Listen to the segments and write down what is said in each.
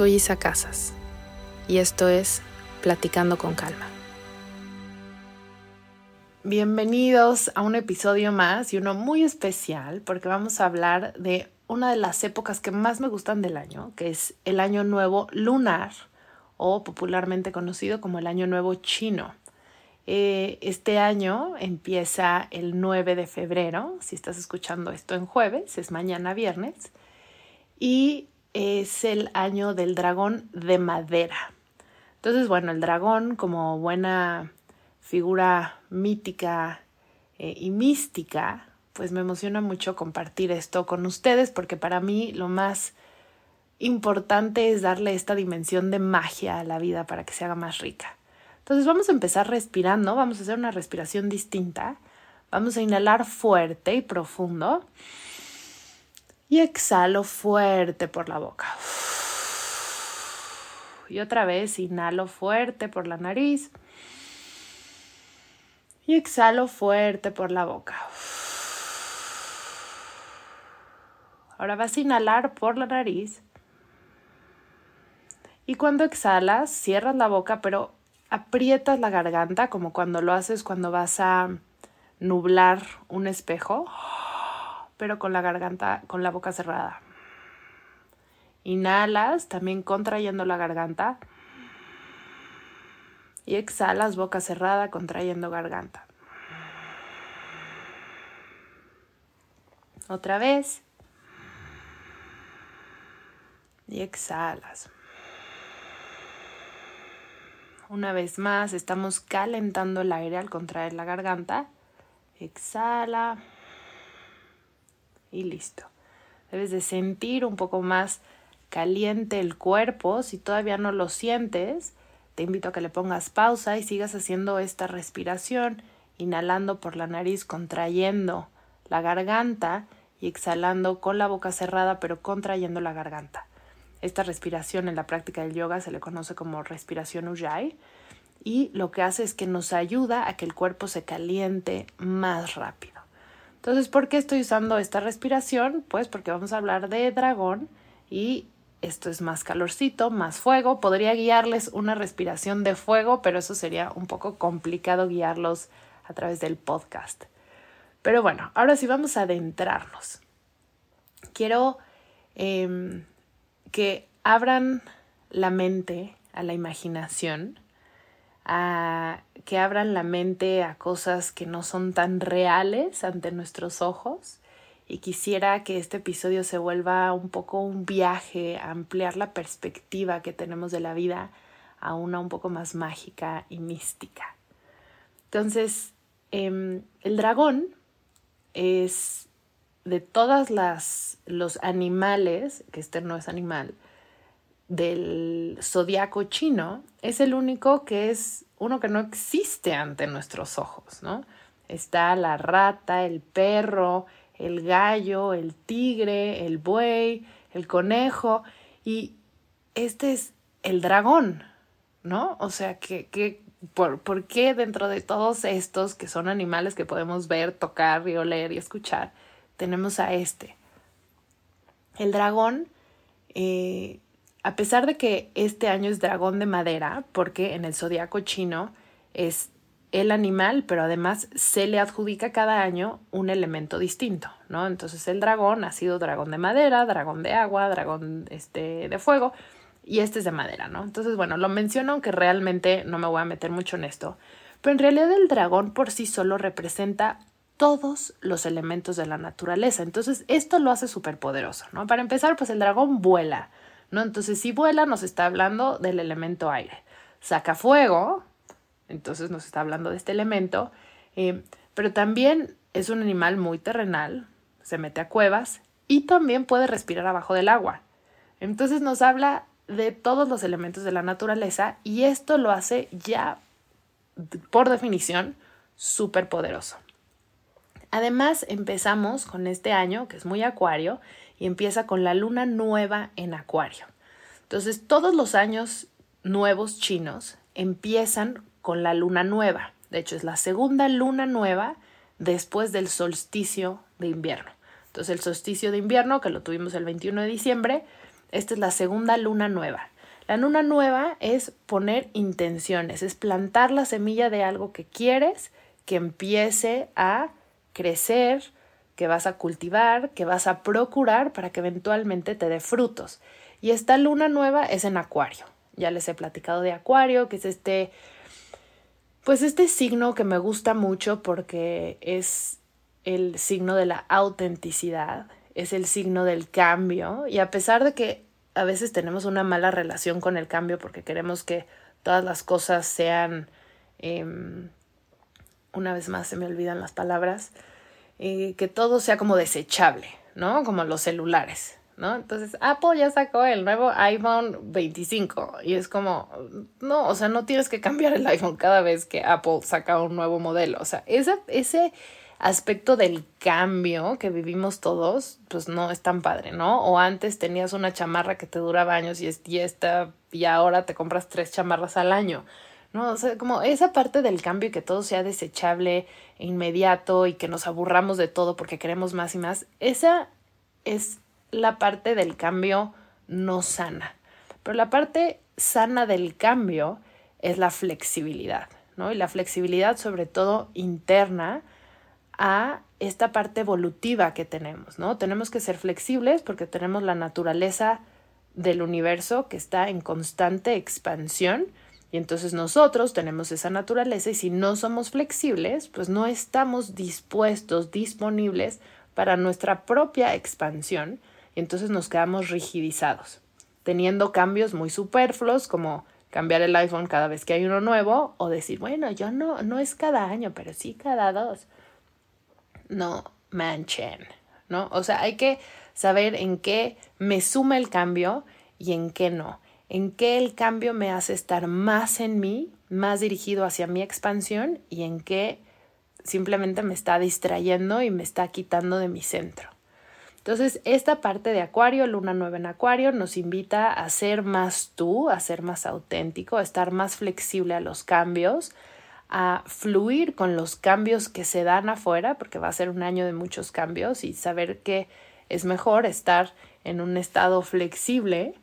Soy Isa Casas y esto es Platicando con Calma. Bienvenidos a un episodio más y uno muy especial porque vamos a hablar de una de las épocas que más me gustan del año, que es el Año Nuevo Lunar o popularmente conocido como el Año Nuevo Chino. Eh, este año empieza el 9 de febrero, si estás escuchando esto en jueves, es mañana viernes, y es el año del dragón de madera. Entonces, bueno, el dragón como buena figura mítica eh, y mística, pues me emociona mucho compartir esto con ustedes porque para mí lo más importante es darle esta dimensión de magia a la vida para que se haga más rica. Entonces vamos a empezar respirando, vamos a hacer una respiración distinta. Vamos a inhalar fuerte y profundo y exhalo fuerte por la boca. Y otra vez inhalo fuerte por la nariz. Y exhalo fuerte por la boca. Ahora vas a inhalar por la nariz. Y cuando exhalas, cierras la boca, pero aprietas la garganta como cuando lo haces cuando vas a nublar un espejo pero con la garganta, con la boca cerrada. Inhalas, también contrayendo la garganta. Y exhalas, boca cerrada, contrayendo garganta. Otra vez. Y exhalas. Una vez más, estamos calentando el aire al contraer la garganta. Exhala y listo. Debes de sentir un poco más caliente el cuerpo. Si todavía no lo sientes, te invito a que le pongas pausa y sigas haciendo esta respiración, inhalando por la nariz, contrayendo la garganta y exhalando con la boca cerrada pero contrayendo la garganta. Esta respiración en la práctica del yoga se le conoce como respiración Ujjayi y lo que hace es que nos ayuda a que el cuerpo se caliente más rápido. Entonces, ¿por qué estoy usando esta respiración? Pues porque vamos a hablar de dragón y esto es más calorcito, más fuego. Podría guiarles una respiración de fuego, pero eso sería un poco complicado guiarlos a través del podcast. Pero bueno, ahora sí vamos a adentrarnos. Quiero em, que abran la mente a la imaginación a que abran la mente a cosas que no son tan reales ante nuestros ojos y quisiera que este episodio se vuelva un poco un viaje a ampliar la perspectiva que tenemos de la vida a una un poco más mágica y mística. Entonces, em, el dragón es de todas las los animales, que este no es animal, del zodiaco chino es el único que es uno que no existe ante nuestros ojos, ¿no? Está la rata, el perro, el gallo, el tigre, el buey, el conejo y este es el dragón, ¿no? O sea, que, por, ¿por qué dentro de todos estos que son animales que podemos ver, tocar y oler y escuchar, tenemos a este? El dragón eh, a pesar de que este año es dragón de madera, porque en el zodiaco chino es el animal, pero además se le adjudica cada año un elemento distinto, ¿no? Entonces el dragón ha sido dragón de madera, dragón de agua, dragón este, de fuego, y este es de madera, ¿no? Entonces, bueno, lo menciono aunque realmente no me voy a meter mucho en esto, pero en realidad el dragón por sí solo representa todos los elementos de la naturaleza. Entonces, esto lo hace súper poderoso, ¿no? Para empezar, pues el dragón vuela, ¿no? Entonces, si vuela, nos está hablando del elemento aire. Saca fuego, entonces nos está hablando de este elemento, eh, pero también es un animal muy terrenal, se mete a cuevas y también puede respirar abajo del agua. Entonces nos habla de todos los elementos de la naturaleza y esto lo hace ya, por definición, súper poderoso. Además, empezamos con este año, que es muy acuario, y empieza con la luna nueva en acuario. Entonces, todos los años nuevos chinos empiezan con la luna nueva. De hecho, es la segunda luna nueva después del solsticio de invierno. Entonces, el solsticio de invierno, que lo tuvimos el 21 de diciembre, esta es la segunda luna nueva. La luna nueva es poner intenciones, es plantar la semilla de algo que quieres que empiece a crecer, que vas a cultivar, que vas a procurar para que eventualmente te dé frutos. Y esta luna nueva es en Acuario. Ya les he platicado de Acuario, que es este, pues este signo que me gusta mucho porque es el signo de la autenticidad, es el signo del cambio y a pesar de que a veces tenemos una mala relación con el cambio porque queremos que todas las cosas sean, em, una vez más se me olvidan las palabras, eh, que todo sea como desechable, ¿no? Como los celulares, ¿no? Entonces, Apple ya sacó el nuevo iPhone 25 y es como, no, o sea, no tienes que cambiar el iPhone cada vez que Apple saca un nuevo modelo, o sea, ese, ese aspecto del cambio que vivimos todos, pues no es tan padre, ¿no? O antes tenías una chamarra que te duraba años y, y esta, y ahora te compras tres chamarras al año. ¿No? O sea, como esa parte del cambio y que todo sea desechable e inmediato y que nos aburramos de todo porque queremos más y más, esa es la parte del cambio no sana. Pero la parte sana del cambio es la flexibilidad, ¿no? Y la flexibilidad sobre todo interna a esta parte evolutiva que tenemos, ¿no? Tenemos que ser flexibles porque tenemos la naturaleza del universo que está en constante expansión y entonces nosotros tenemos esa naturaleza y si no somos flexibles, pues no estamos dispuestos, disponibles para nuestra propia expansión y entonces nos quedamos rigidizados, teniendo cambios muy superfluos como cambiar el iPhone cada vez que hay uno nuevo o decir, bueno, yo no, no es cada año, pero sí cada dos. No manchen, ¿no? O sea, hay que saber en qué me suma el cambio y en qué no en qué el cambio me hace estar más en mí, más dirigido hacia mi expansión y en qué simplemente me está distrayendo y me está quitando de mi centro. Entonces, esta parte de Acuario, Luna Nueva en Acuario, nos invita a ser más tú, a ser más auténtico, a estar más flexible a los cambios, a fluir con los cambios que se dan afuera, porque va a ser un año de muchos cambios y saber que es mejor estar en un estado flexible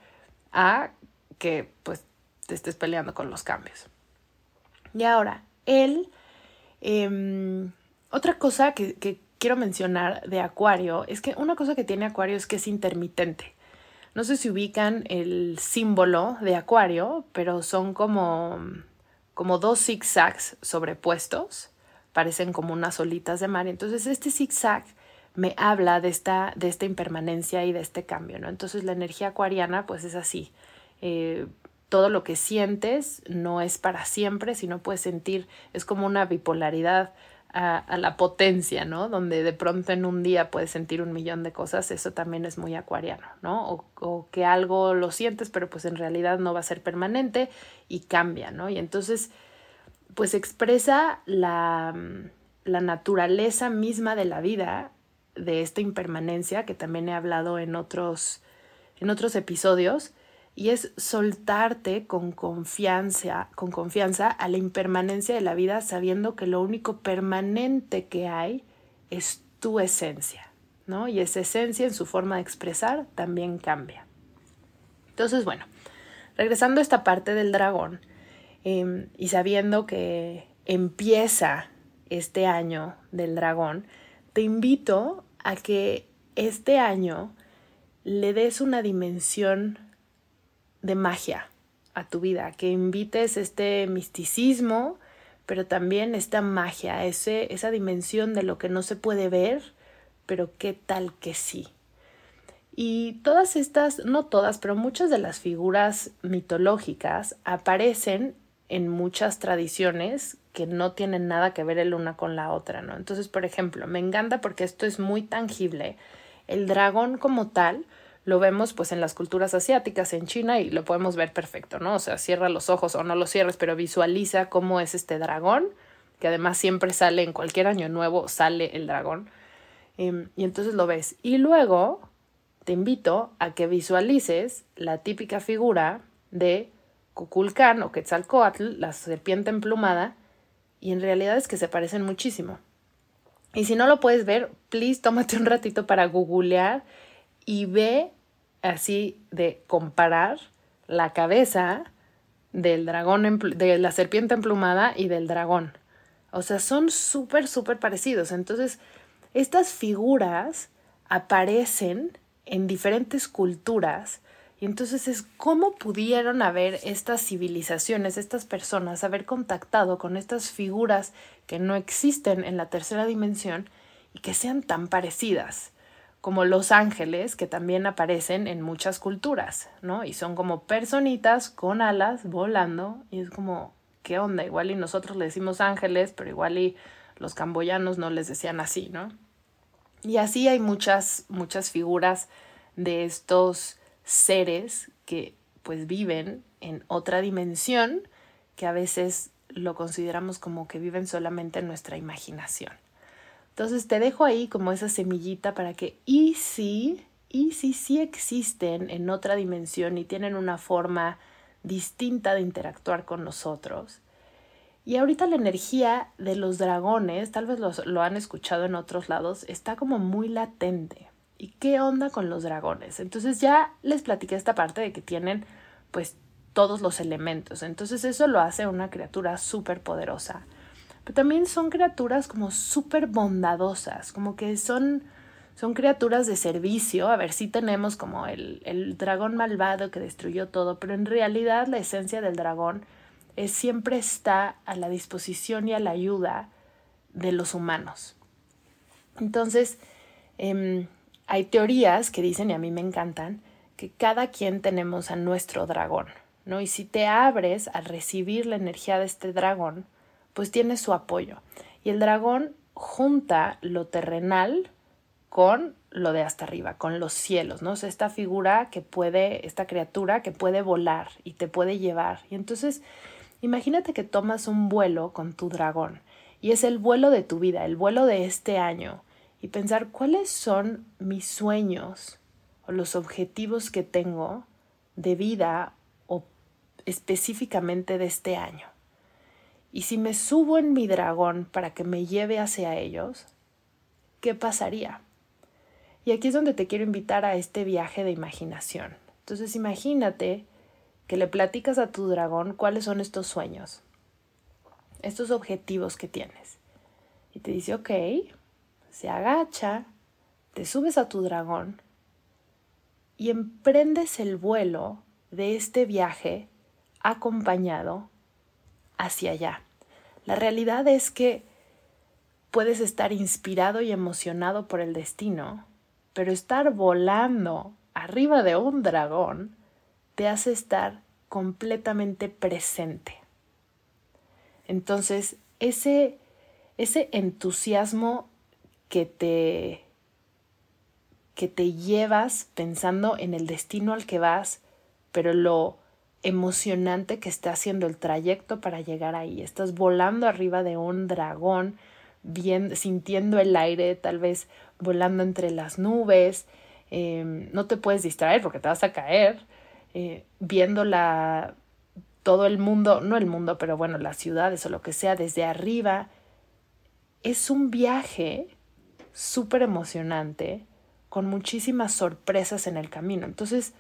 a que pues te estés peleando con los cambios. Y ahora, él, em, otra cosa que, que quiero mencionar de Acuario es que una cosa que tiene Acuario es que es intermitente. No sé si ubican el símbolo de Acuario, pero son como, como dos zigzags sobrepuestos, parecen como unas olitas de mar. Entonces este zigzag me habla de esta, de esta impermanencia y de este cambio, ¿no? Entonces la energía acuariana pues es así, eh, todo lo que sientes no es para siempre, sino puedes sentir, es como una bipolaridad a, la potencia, ¿no? Donde de pronto en un día puedes sentir un millón de cosas, eso también es muy acuariano, ¿no? O, o, que algo lo sientes, pero pues en realidad no va a ser permanente y cambia, ¿no? Y entonces, pues expresa la, la naturaleza misma de la vida, de esta impermanencia, que también he hablado en otros, en otros episodios, y es soltarte con confianza, con confianza a la impermanencia de la vida, sabiendo que lo único permanente que hay es tu esencia, ¿no? Y esa esencia en su forma de expresar también cambia. Entonces, bueno, regresando a esta parte del dragón em, y sabiendo que empieza este año del dragón, te invito a que este año le des una dimensión de magia a tu vida, que invites este misticismo, pero también esta magia, ese, esa dimensión de lo que no se puede ver, pero qué tal que sí. Y todas estas, no todas, pero muchas de las figuras mitológicas aparecen en muchas tradiciones que no tienen nada que ver el una con la otra, ¿no? Entonces, por ejemplo, me encanta porque esto es muy tangible. El dragón como tal lo vemos pues en las culturas asiáticas, en China, y lo podemos ver perfecto, ¿no? O sea, cierra los ojos o no los cierres, pero visualiza cómo es este dragón, que además siempre sale en cualquier año nuevo, sale el dragón. Em, y entonces lo ves. Y luego te invito a que visualices la típica figura de Cuculcán o Quetzalcoatl, la serpiente emplumada, y en realidad es que se parecen muchísimo. Y si no lo puedes ver, please tómate un ratito para googlear y ve así de comparar la cabeza del dragón, de la serpiente emplumada y del dragón. O sea, son súper, súper parecidos. Entonces, estas figuras aparecen en diferentes culturas y entonces es cómo pudieron haber estas civilizaciones, estas personas, haber contactado con estas figuras que no existen en la tercera dimensión y que sean tan parecidas, como los ángeles que también aparecen en muchas culturas, ¿no? Y son como personitas con alas volando y es como, ¿qué onda? Igual y nosotros le decimos ángeles, pero igual y los camboyanos no les decían así, ¿no? Y así hay muchas, muchas figuras de estos seres que pues viven en otra dimensión que a veces lo consideramos como que viven solamente en nuestra imaginación. Entonces te dejo ahí como esa semillita para que y si, y si sí existen en otra dimensión y tienen una forma distinta de interactuar con nosotros. Y ahorita la energía de los dragones, tal vez lo han escuchado en otros lados, está como muy latente. ¿Y qué onda con los dragones? Entonces ya les platiqué esta parte de que tienen pues todos los elementos. Entonces eso lo hace una criatura súper poderosa. Pero también son criaturas como súper bondadosas, como que son, son criaturas de servicio. A ver, si tenemos como el, el dragón malvado que destruyó todo, pero en realidad la esencia del dragón es, siempre está a la disposición y a la ayuda de los humanos. Entonces, eh, hay teorías que dicen, y a mí me encantan, que cada quien tenemos a nuestro dragón, ¿no? Y si te abres a recibir la energía de este dragón, pues tienes su apoyo. Y el dragón junta lo terrenal con lo de hasta arriba, con los cielos, ¿no? O esta figura que puede, esta criatura que puede volar y te puede llevar. Y entonces, imagínate que tomas un vuelo con tu dragón y es el vuelo de tu vida, el vuelo de este año y pensar cuáles son mis sueños o los objetivos que tengo de vida o específicamente de este año. Y si me subo en mi dragón para que me lleve hacia ellos, ¿qué pasaría? Y aquí es donde te quiero invitar a este viaje de imaginación. Entonces imagínate que le platicas a tu dragón cuáles son estos sueños, estos objetivos que tienes. Y te dice, ok, se agacha, te subes a tu dragón y emprendes el vuelo de este viaje acompañado hacia allá. La realidad es que puedes estar inspirado y emocionado por el destino, pero estar volando arriba de un dragón te hace estar completamente presente. Entonces, ese, ese entusiasmo que te que te llevas pensando en el destino al que vas, pero lo emocionante que está haciendo el trayecto para llegar ahí. Estás volando arriba de un dragón, bien, sintiendo el aire, tal vez volando entre las nubes. Em, no te puedes distraer porque te vas a caer. Eh, viendo todo el mundo, no el mundo, pero bueno, las ciudades o lo que sea desde arriba. Es un viaje súper emocionante, con muchísimas sorpresas en el camino. Entonces,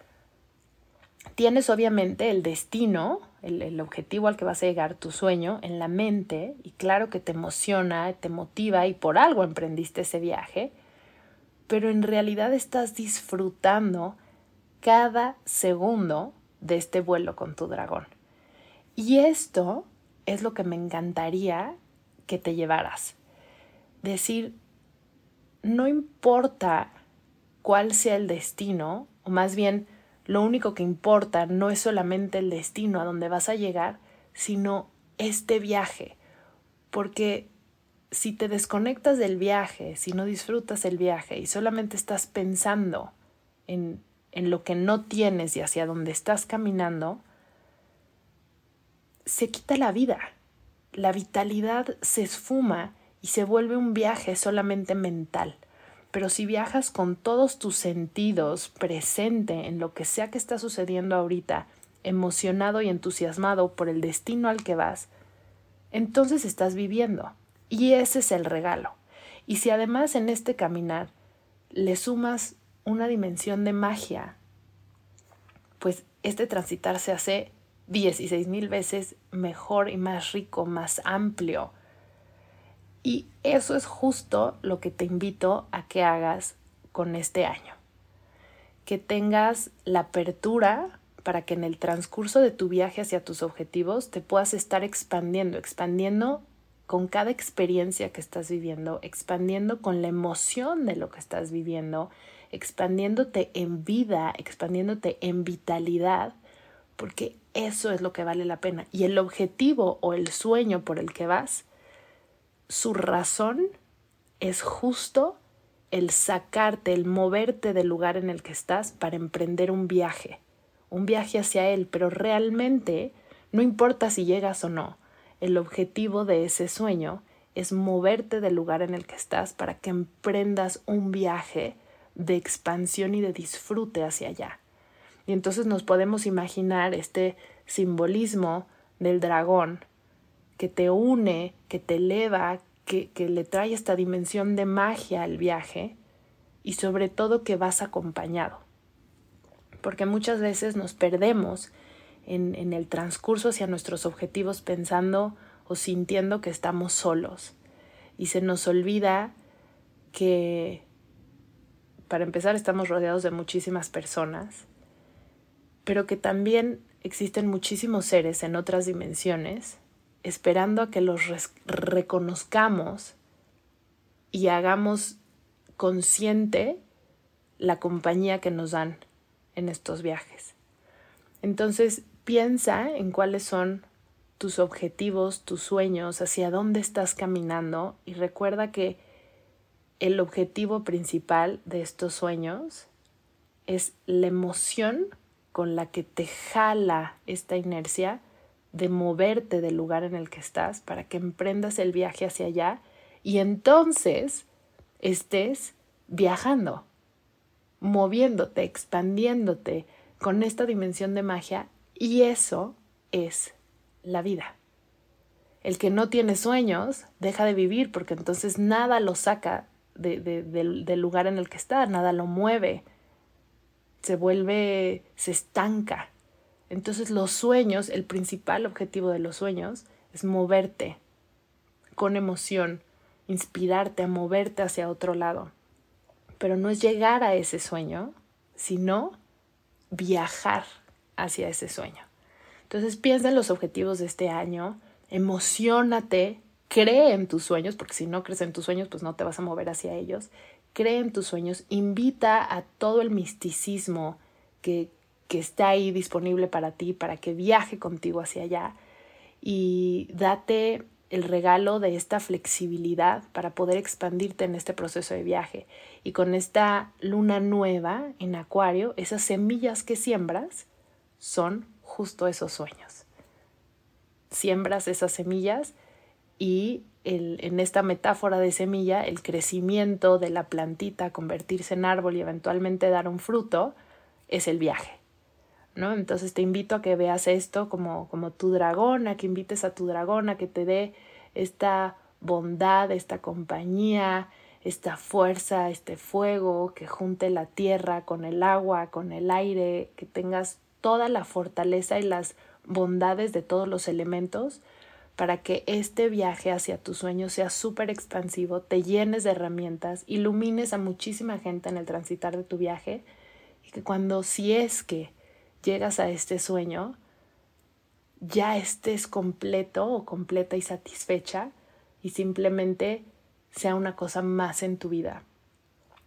tienes obviamente el destino, el, el, objetivo al que vas a llegar, tu sueño, en la mente, y claro que te emociona, te motiva y por algo emprendiste ese viaje, pero en realidad estás disfrutando cada segundo de este vuelo con tu dragón. Y esto es lo que me encantaría que te llevaras. Decir, no importa cuál sea el destino, o más bien lo único que importa no es solamente el destino a donde vas a llegar, sino este viaje. Porque si te desconectas del viaje, si no disfrutas el viaje y solamente estás pensando en, en lo que no tienes y hacia dónde estás caminando, se quita la vida. La vitalidad se esfuma y se vuelve un viaje solamente mental. Pero si viajas con todos tus sentidos presente en lo que sea que está sucediendo ahorita, emocionado y entusiasmado por el destino al que vas, entonces estás viviendo. Y ese es el regalo. Y si además en este caminar le sumas una dimensión de magia, pues este transitar se hace 16 mil veces mejor y más rico, más amplio. Y eso es justo lo que te invito a que hagas con este año. Que tengas la apertura para que en el transcurso de tu viaje hacia tus objetivos te puedas estar expandiendo, expandiendo con cada experiencia que estás viviendo, expandiendo con la emoción de lo que estás viviendo, expandiéndote en vida, expandiéndote en vitalidad, porque eso es lo que vale la pena. Y el objetivo o el sueño por el que vas, su razón es justo el sacarte, el moverte del lugar en el que estás para emprender un viaje, un viaje hacia él, pero realmente no importa si llegas o no, el objetivo de ese sueño es moverte del lugar en el que estás para que emprendas un viaje de expansión y de disfrute hacia allá. Y entonces nos podemos imaginar este simbolismo del dragón que te une, que te eleva, que, le trae esta dimensión de magia al viaje y sobre todo que vas acompañado. Porque muchas veces nos perdemos en, el transcurso hacia nuestros objetivos pensando o sintiendo que estamos solos. Y se nos olvida que, para empezar, estamos rodeados de muchísimas personas, pero que también existen muchísimos seres en otras dimensiones esperando a que los reconozcamos y hagamos consciente la compañía que nos dan en estos viajes. Entonces, Piensa en cuáles son tus objetivos, tus sueños, hacia dónde estás caminando y recuerda que el objetivo principal de estos sueños es la emoción con la que te jala esta inercia de moverte del lugar en el que estás para que emprendas el viaje hacia allá y entonces estés viajando, moviéndote, expandiéndote con esta dimensión de magia y eso es la vida. El que no tiene sueños deja de vivir porque entonces nada lo saca del lugar en el que está, nada lo mueve, se vuelve, se estanca. Entonces los sueños, el principal objetivo de los sueños es moverte con emoción, inspirarte a moverte hacia otro lado. Pero no es llegar a ese sueño, sino viajar hacia ese sueño. Entonces piensa en los objetivos de este año, emocionate, cree en tus sueños, porque si no crees en tus sueños, pues no te vas a mover hacia ellos. Cree en tus sueños, invita a todo el misticismo que, que está ahí disponible para ti, para que viaje contigo hacia allá y date el regalo de esta flexibilidad para poder expandirte en este proceso de viaje. Y con esta luna nueva en Acuario, esas semillas que siembras, son justo esos sueños. Siembras esas semillas y en esta metáfora de semilla, el crecimiento de la plantita, convertirse en árbol y eventualmente dar un fruto, es el viaje. ¿No? Entonces te invito a que veas esto como, como tu dragón, a que invites a tu dragón a que te dé esta bondad, esta compañía, esta fuerza, este fuego, que junte la tierra con el agua, con el aire, que tengas toda la fortaleza y las bondades de todos los elementos para que este viaje hacia tu sueño sea súper expansivo, te llenes de herramientas, ilumines a muchísima gente en el transitar de tu viaje y que cuando si es que llegas a este sueño, ya estés completo o completa y satisfecha y simplemente sea una cosa más en tu vida.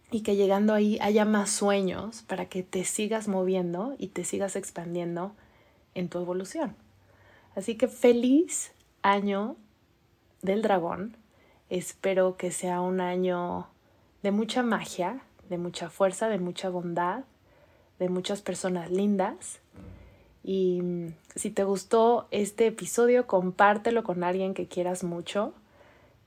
Y que llegando ahí haya más sueños para que te sigas moviendo y te sigas expandiendo en tu evolución. Así que feliz año del dragón. Espero que sea un año de mucha magia, de mucha fuerza, de mucha bondad, de muchas personas lindas. Y mm, si te gustó este episodio, compártelo con alguien que quieras mucho.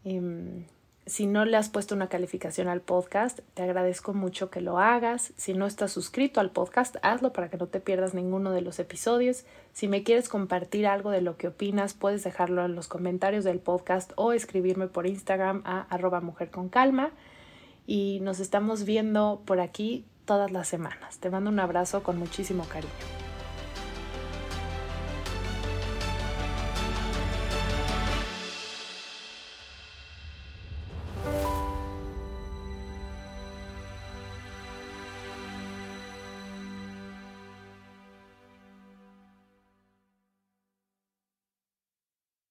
Mm, si no le has puesto una calificación al podcast, te agradezco mucho que lo hagas. Si no estás suscrito al podcast, hazlo para que no te pierdas ninguno de los episodios. Si me quieres compartir algo de lo que opinas, puedes dejarlo en los comentarios del podcast o escribirme por Instagram a arroba. Y nos estamos viendo por aquí todas las semanas. Te mando un abrazo con muchísimo cariño.